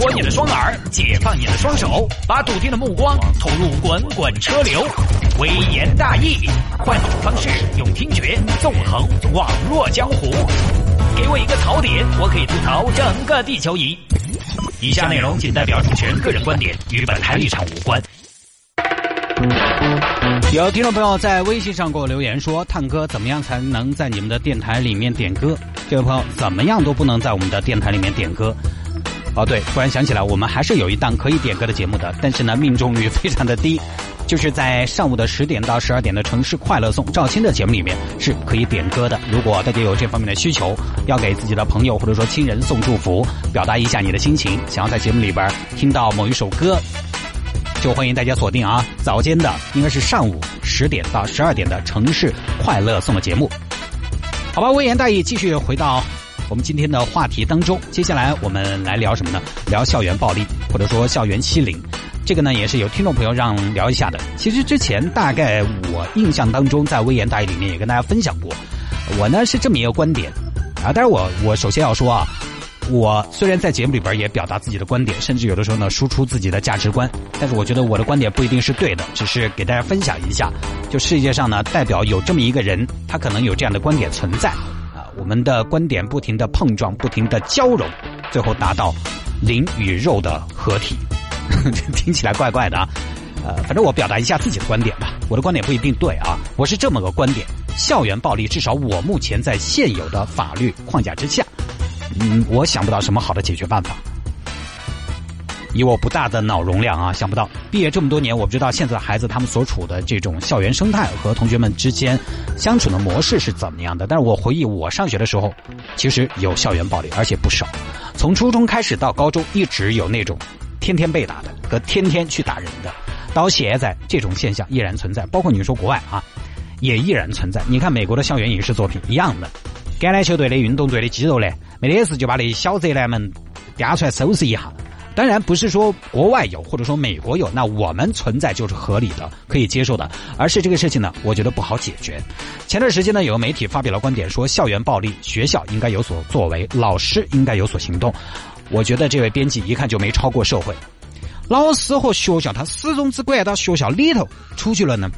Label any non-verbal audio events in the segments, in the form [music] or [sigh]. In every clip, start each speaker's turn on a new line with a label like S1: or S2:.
S1: 脱你的双耳，解放你的双手，把笃定的目光投入滚滚车流。微言大义，换种方式用听觉纵横网络江湖。给我一个槽点，我可以吐槽整个地球仪。以下内容仅代表主持人个人观点，与本台立场无关。
S2: 有听众朋友在微信上给我留言说：“探哥，怎么样才能在你们的电台里面点歌？”这位朋友，怎么样都不能在我们的电台里面点歌。哦，对，突然想起来，我们还是有一档可以点歌的节目的，但是呢，命中率非常的低，就是在上午的十点到十二点的城市快乐颂赵鑫的节目里面是可以点歌的。如果大家有这方面的需求，要给自己的朋友或者说亲人送祝福，表达一下你的心情，想要在节目里边听到某一首歌。就欢迎大家锁定啊，早间的应该是上午十点到十二点的城市快乐颂的节目。好吧，微言大义，继续回到我们今天的话题当中。接下来我们来聊什么呢？聊校园暴力，或者说校园欺凌。这个呢，也是有听众朋友让聊一下的。其实之前大概我印象当中，在微言大义里面也跟大家分享过。我呢是这么一个观点啊，但是我我首先要说啊。我虽然在节目里边也表达自己的观点，甚至有的时候呢输出自己的价值观，但是我觉得我的观点不一定是对的，只是给大家分享一下。就世界上呢，代表有这么一个人，他可能有这样的观点存在。我们的观点不停的碰撞，不停的交融，最后达到灵与肉的合体。[laughs] 听起来怪怪的啊，呃，反正我表达一下自己的观点吧。我的观点不一定对啊，我是这么个观点：校园暴力，至少我目前在现有的法律框架之下。嗯，我想不到什么好的解决办法。以我不大的脑容量啊，想不到。毕业这么多年，我不知道现在孩子他们所处的这种校园生态和同学们之间相处的模式是怎么样的。但是我回忆我上学的时候，其实有校园暴力，而且不少。从初中开始到高中，一直有那种天天被打的和天天去打人的。到现在，这种现象依然存在，包括你说国外啊，也依然存在。你看美国的校园影视作品一样的。橄榄球队的、运动队的肌肉呢，没得事就把那小贼男们抓出来收拾一下。当然不是说国外有或者说美国有，那我们存在就是合理的、可以接受的，而是这个事情呢，我觉得不好解决。前段时间呢，有个媒体发表了观点，说校园暴力，学校应该有所作为，老师应该有所行动。我觉得这位编辑一看就没超过社会，老师和学校他始终只管到学校里头，出去了呢。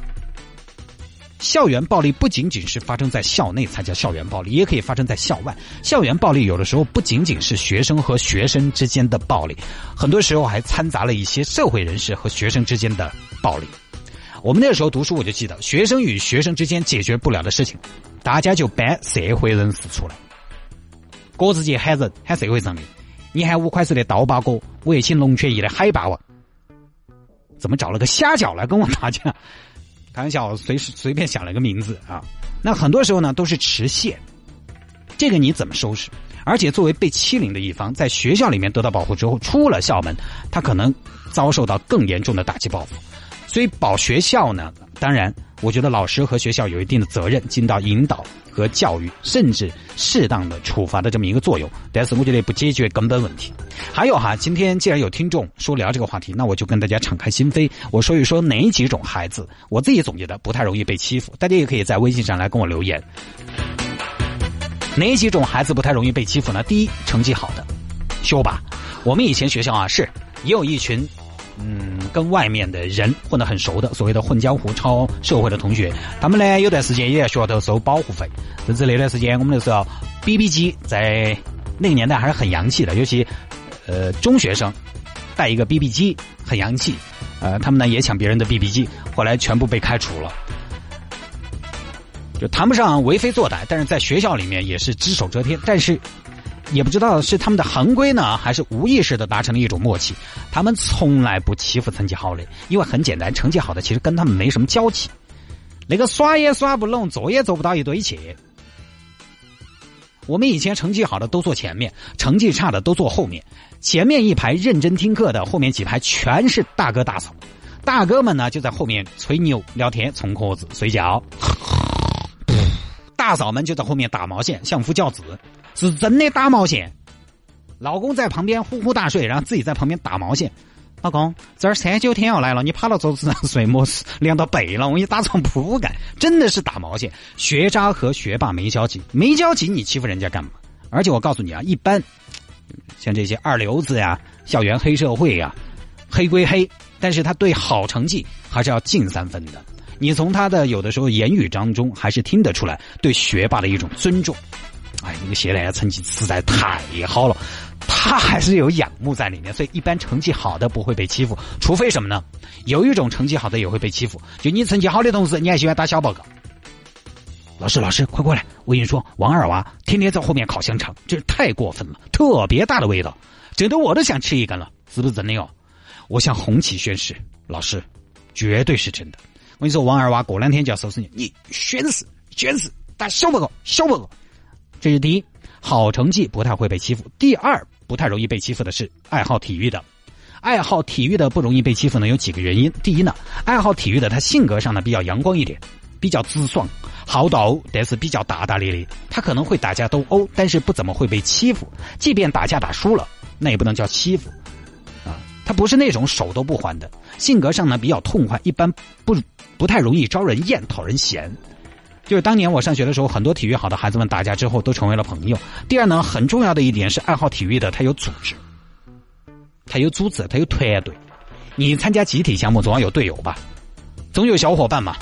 S2: 校园暴力不仅仅是发生在校内才叫校园暴力，也可以发生在校外。校园暴力有的时候不仅仅是学生和学生之间的暴力，很多时候还掺杂了一些社会人士和学生之间的暴力。我们那时候读书，我就记得，学生与学生之间解决不了的事情，大家就搬社会人士出来，各自去喊人，喊社会上的，你喊五块石的刀疤哥，我也请龙泉驿的海霸王，怎么找了个虾饺来跟我打架？开玩笑，随时随便想了个名字啊。那很多时候呢，都是持械，这个你怎么收拾？而且作为被欺凌的一方，在学校里面得到保护之后，出了校门，他可能遭受到更严重的打击报复。所以保学校呢，当然。我觉得老师和学校有一定的责任，尽到引导和教育，甚至适当的处罚的这么一个作用。但是我觉得不解决根本问题。还有哈，今天既然有听众说聊这个话题，那我就跟大家敞开心扉，我说一说哪几种孩子，我自己总结的不太容易被欺负。大家也可以在微信上来跟我留言。哪几种孩子不太容易被欺负呢？第一，成绩好的，学霸。我们以前学校啊，是也有一群。嗯，跟外面的人混得很熟的，所谓的混江湖、抄社会的同学，他们呢有段时间也在学校头收保护费。甚至那段时间，我们那时候 BB 机在那个年代还是很洋气的，尤其呃中学生带一个 BB 机很洋气。呃，他们呢也抢别人的 BB 机，后来全部被开除了，就谈不上为非作歹，但是在学校里面也是只手遮天。但是。也不知道是他们的行规呢，还是无意识的达成了一种默契。他们从来不欺负成绩好的，因为很简单，成绩好的其实跟他们没什么交集。那个耍也耍不拢，做也做不到一堆去。我们以前成绩好的都坐前面，成绩差的都坐后面。前面一排认真听课的，后面几排全是大哥大嫂。大哥们呢就在后面吹牛聊天、冲壳子、睡觉。大嫂们就在后面打毛线、相夫教子。是真的打毛线，老公在旁边呼呼大睡，然后自己在旁边打毛线。老公，这儿三九天要来了，你趴到桌子上睡么事？凉到背了，我给你打床铺盖。真的是打毛线。学渣和学霸没交集，没交集你欺负人家干嘛？而且我告诉你啊，一般像这些二流子呀、校园黑社会呀，黑归黑，但是他对好成绩还是要进三分的。你从他的有的时候言语当中，还是听得出来对学霸的一种尊重。哎，那个谢来成绩实在太好了，他还是有仰慕在里面，所以一般成绩好的不会被欺负，除非什么呢？有一种成绩好的也会被欺负，就你成绩好的同时，你还喜欢打小报告。老师，老师，快过来！我跟你说，王二娃天天在后面烤香肠，这太过分了，特别大的味道，整得我都想吃一根了，是不是真的哟？我向红旗宣誓，老师，绝对是真的。我跟你说，王二娃过两天就要收拾你，你宣誓，宣誓打小报告，小报告。这是第一，好成绩不太会被欺负。第二，不太容易被欺负的是爱好体育的，爱好体育的不容易被欺负呢，有几个原因。第一呢，爱好体育的他性格上呢比较阳光一点，比较直爽，好斗，但是比较大大咧咧。他可能会打架斗殴，但是不怎么会被欺负。即便打架打输了，那也不能叫欺负，啊，他不是那种手都不还的。性格上呢比较痛快，一般不不太容易招人厌、讨人嫌。就是当年我上学的时候，很多体育好的孩子们打架之后都成为了朋友。第二呢，很重要的一点是爱好体育的，他有组织，他有组织，他有团队。你参加集体项目总要有队友吧，总有小伙伴嘛。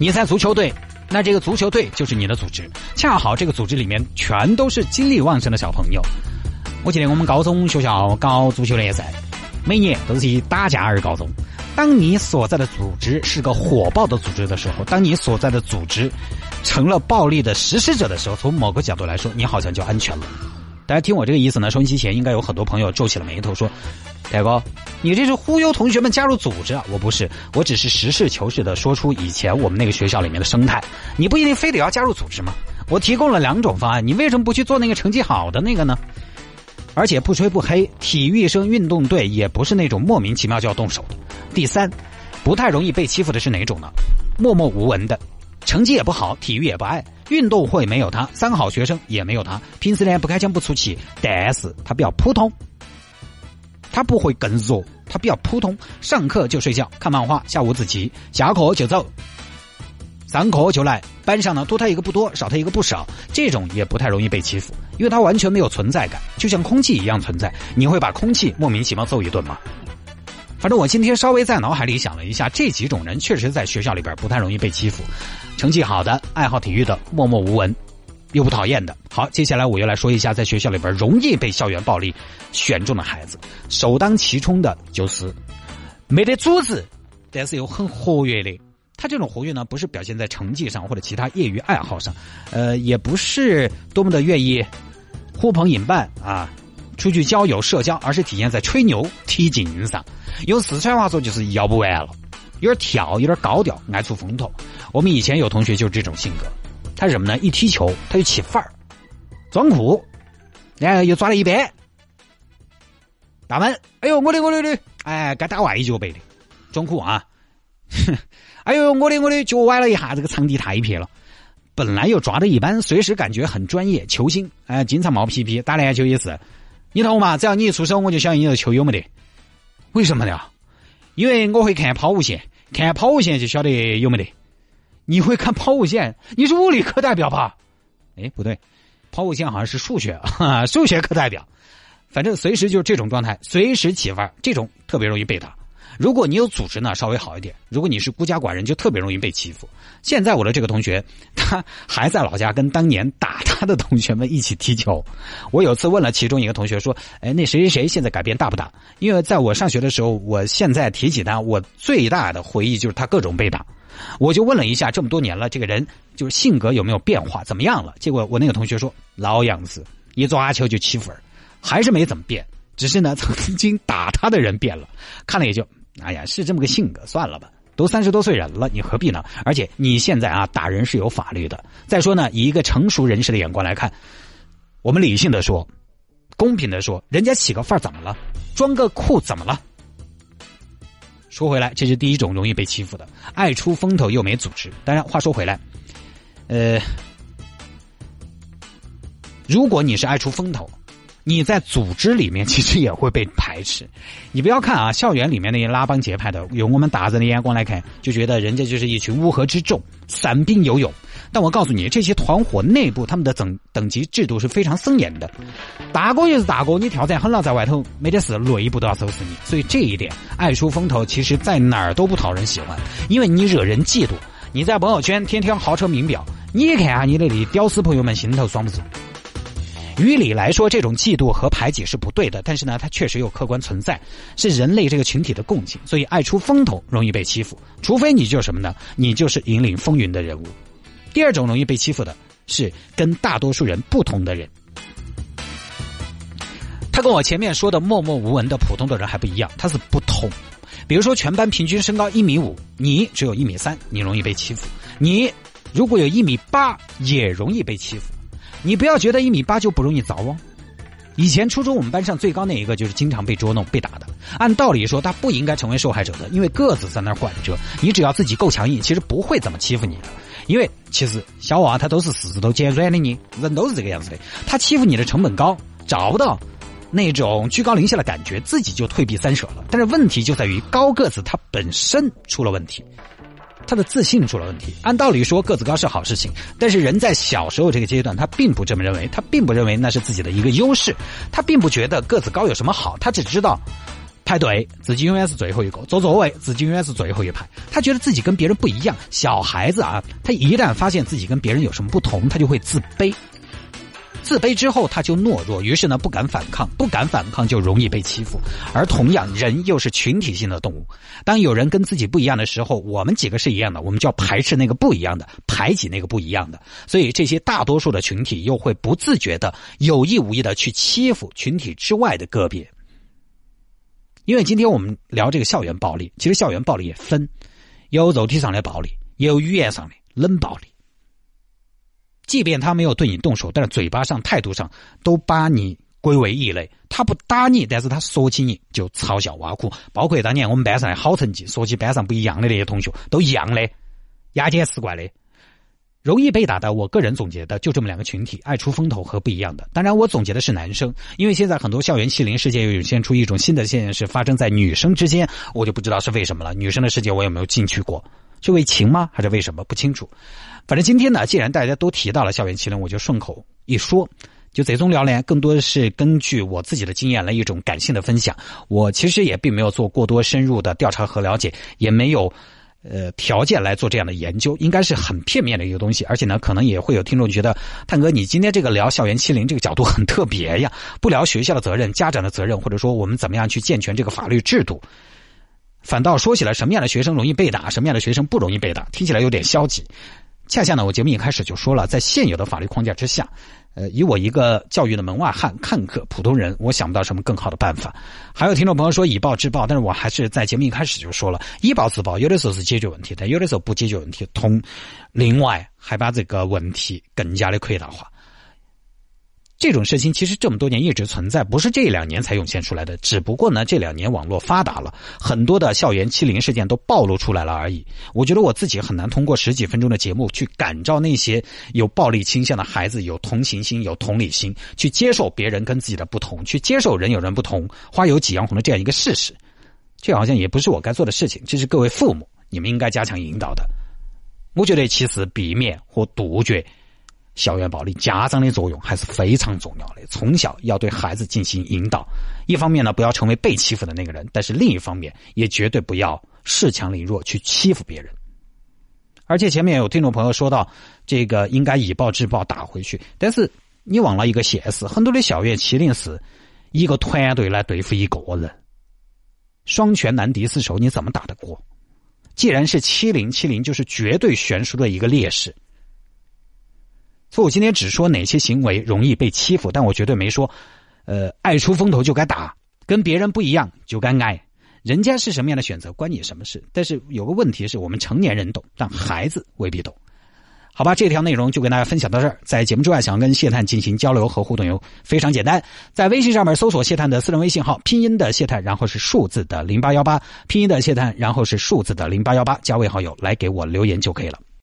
S2: 你在足球队，那这个足球队就是你的组织，恰好这个组织里面全都是精力旺盛的小朋友。我记得我们高中学校搞足球联赛，每年都是以打架而告终。当你所在的组织是个火爆的组织的时候，当你所在的组织成了暴力的实施者的时候，从某个角度来说，你好像就安全了。大家听我这个意思呢，收音机前应该有很多朋友皱起了眉头，说：“大哥，你这是忽悠同学们加入组织啊？”我不是，我只是实事求是的说出以前我们那个学校里面的生态。你不一定非得要加入组织吗？我提供了两种方案，你为什么不去做那个成绩好的那个呢？而且不吹不黑，体育生运动队也不是那种莫名其妙就要动手的。第三，不太容易被欺负的是哪种呢？默默无闻的，成绩也不好，体育也不爱，运动会没有他，三好学生也没有他。平时呢不开腔不出气，但是他比较普通，他不会更弱，他比较普通。上课就睡觉看漫画下五子棋，下课就走，上课就来。班上呢多他一个不多，少他一个不少，这种也不太容易被欺负，因为他完全没有存在感，就像空气一样存在。你会把空气莫名其妙揍一顿吗？反正我今天稍微在脑海里想了一下，这几种人确实在学校里边不太容易被欺负。成绩好的、爱好体育的、默默无闻又不讨厌的。好，接下来我又来说一下在学校里边容易被校园暴力选中的孩子。首当其冲的就是没得组织，但是又很活跃的。这种活跃呢，不是表现在成绩上或者其他业余爱好上，呃，也不是多么的愿意呼朋引伴啊，出去交友社交，而是体现在吹牛踢劲上。用四川话说就是要不完了，有点跳，有点高调，爱出风头。我们以前有同学就是这种性格，他是什么呢？一踢球他就起范儿，装酷，然后又抓了一边，大门，哎呦我的我的的，哎该打外脚背的，装酷啊。哼 [laughs] 哎呦，我的我的脚崴了一下，这个场地太撇了。本来又抓的一般，随时感觉很专业，球星哎，经常冒皮皮，打篮球也是。你懂吗？只要你一出手，我就晓得你这球有没得。为什么呢？因为我会看抛物线，看抛物线就晓得有没得。你会看抛物线？你是物理课代表吧？哎，不对，抛物线好像是数学，[laughs] 数学课代表。反正随时就是这种状态，随时起范儿，这种特别容易被打。如果你有组织呢，稍微好一点；如果你是孤家寡人，就特别容易被欺负。现在我的这个同学，他还在老家跟当年打他的同学们一起踢球。我有次问了其中一个同学说：“哎，那谁谁谁现在改变大不大？”因为在我上学的时候，我现在提起他，我最大的回忆就是他各种被打。我就问了一下，这么多年了，这个人就是性格有没有变化，怎么样了？结果我那个同学说：“老样子，一抓球就欺负人，还是没怎么变。只是呢，曾经打他的人变了，看了也就。”哎呀，是这么个性格，算了吧。都三十多岁人了，你何必呢？而且你现在啊，打人是有法律的。再说呢，以一个成熟人士的眼光来看，我们理性的说，公平的说，人家起个范儿怎么了？装个酷怎么了？说回来，这是第一种容易被欺负的，爱出风头又没组织。当然，话说回来，呃，如果你是爱出风头，你在组织里面其实也会被排斥。你不要看啊，校园里面那些拉帮结派的，用我们大人的眼光来看，就觉得人家就是一群乌合之众，散兵游勇。但我告诉你，这些团伙内部他们的等等级制度是非常森严的。大哥就是大哥，你挑战狠了，在外头没得事，内部都要收拾你。所以这一点爱出风头，其实在哪儿都不讨人喜欢，因为你惹人嫉妒。你在朋友圈天天豪车名表，你看下你那里屌丝朋友们心头爽不爽？于理来说，这种嫉妒和排挤是不对的，但是呢，它确实有客观存在，是人类这个群体的共性，所以爱出风头容易被欺负，除非你就是什么呢？你就是引领风云的人物。第二种容易被欺负的是跟大多数人不同的人，他跟我前面说的默默无闻的普通的人还不一样，他是不同。比如说，全班平均身高一米五，你只有一米三，你容易被欺负；你如果有一米八，也容易被欺负。你不要觉得一米八就不容易遭哦。以前初中我们班上最高那一个就是经常被捉弄、被打的。按道理说他不应该成为受害者的，因为个子在那儿管着。你只要自己够强硬，其实不会怎么欺负你的。因为其实小娃他都是四肢都尖软的，你人都是这个样子的。他欺负你的成本高，找不到那种居高临下的感觉，自己就退避三舍了。但是问题就在于高个子他本身出了问题。他的自信出了问题。按道理说，个子高是好事情，但是人在小时候这个阶段，他并不这么认为，他并不认为那是自己的一个优势，他并不觉得个子高有什么好，他只知道排队自己永远是最后一个，坐座位自己永远是最后一排，他觉得自己跟别人不一样。小孩子啊，他一旦发现自己跟别人有什么不同，他就会自卑。自卑之后，他就懦弱，于是呢不敢反抗，不敢反抗就容易被欺负。而同样，人又是群体性的动物，当有人跟自己不一样的时候，我们几个是一样的，我们就要排斥那个不一样的，排挤那个不一样的。所以，这些大多数的群体又会不自觉的、有意无意的去欺负群体之外的个别。因为今天我们聊这个校园暴力，其实校园暴力也分，有肉体上的暴力，也有语言上的冷暴力。即便他没有对你动手，但是嘴巴上、态度上都把你归为异类。他不打你，但是他说起你就嘲笑挖苦。包括当年我们班上的好成绩，说起班上不一样的那些同学，都一样的，牙尖齿怪的，容易被打的。我个人总结的就这么两个群体：爱出风头和不一样的。当然，我总结的是男生，因为现在很多校园欺凌事件又涌现出一种新的现象，是发生在女生之间。我就不知道是为什么了。女生的世界我有没有进去过？是为情吗？还是为什么？不清楚。反正今天呢，既然大家都提到了校园欺凌，我就顺口一说。就这种聊呢，更多的是根据我自己的经验来一种感性的分享。我其实也并没有做过多深入的调查和了解，也没有呃条件来做这样的研究，应该是很片面的一个东西。而且呢，可能也会有听众觉得，探哥，你今天这个聊校园欺凌这个角度很特别呀，不聊学校的责任、家长的责任，或者说我们怎么样去健全这个法律制度。反倒说起来，什么样的学生容易被打，什么样的学生不容易被打，听起来有点消极。恰恰呢，我节目一开始就说了，在现有的法律框架之下，呃，以我一个教育的门外汉、看客、普通人，我想不到什么更好的办法。还有听众朋友说以暴制暴，但是我还是在节目一开始就说了，以暴制暴有的时候是解决问题，但有的时候不解决问题，同另外还把这个问题更加的扩大化。这种事情其实这么多年一直存在，不是这两年才涌现出来的。只不过呢，这两年网络发达了，很多的校园欺凌事件都暴露出来了而已。我觉得我自己很难通过十几分钟的节目去感召那些有暴力倾向的孩子有同情心、有同理心，去接受别人跟自己的不同，去接受人有人不同、花有几样红的这样一个事实。这好像也不是我该做的事情，这是各位父母你们应该加强引导的。我觉得其实避免或杜绝。校园暴力，家长的作用还是非常重要的。从小要对孩子进行引导，一方面呢，不要成为被欺负的那个人；但是另一方面，也绝对不要恃强凌弱去欺负别人。而且前面有听众朋友说到，这个应该以暴制暴打回去，但是你忘了一个现实：很多的校园欺凌是一个团队来对付一个人，双拳难敌四手，你怎么打得过？既然是欺凌，欺凌就是绝对悬殊的一个劣势。所以我今天只说哪些行为容易被欺负，但我绝对没说，呃，爱出风头就该打，跟别人不一样就该挨。人家是什么样的选择，关你什么事？但是有个问题是我们成年人懂，但孩子未必懂。好吧，这条内容就跟大家分享到这儿。在节目之外，想要跟谢探进行交流和互动，有非常简单，在微信上面搜索谢探的私人微信号，拼音的谢探，然后是数字的零八幺八，拼音的谢探，然后是数字的零八幺八，加为好友来给我留言就可以了。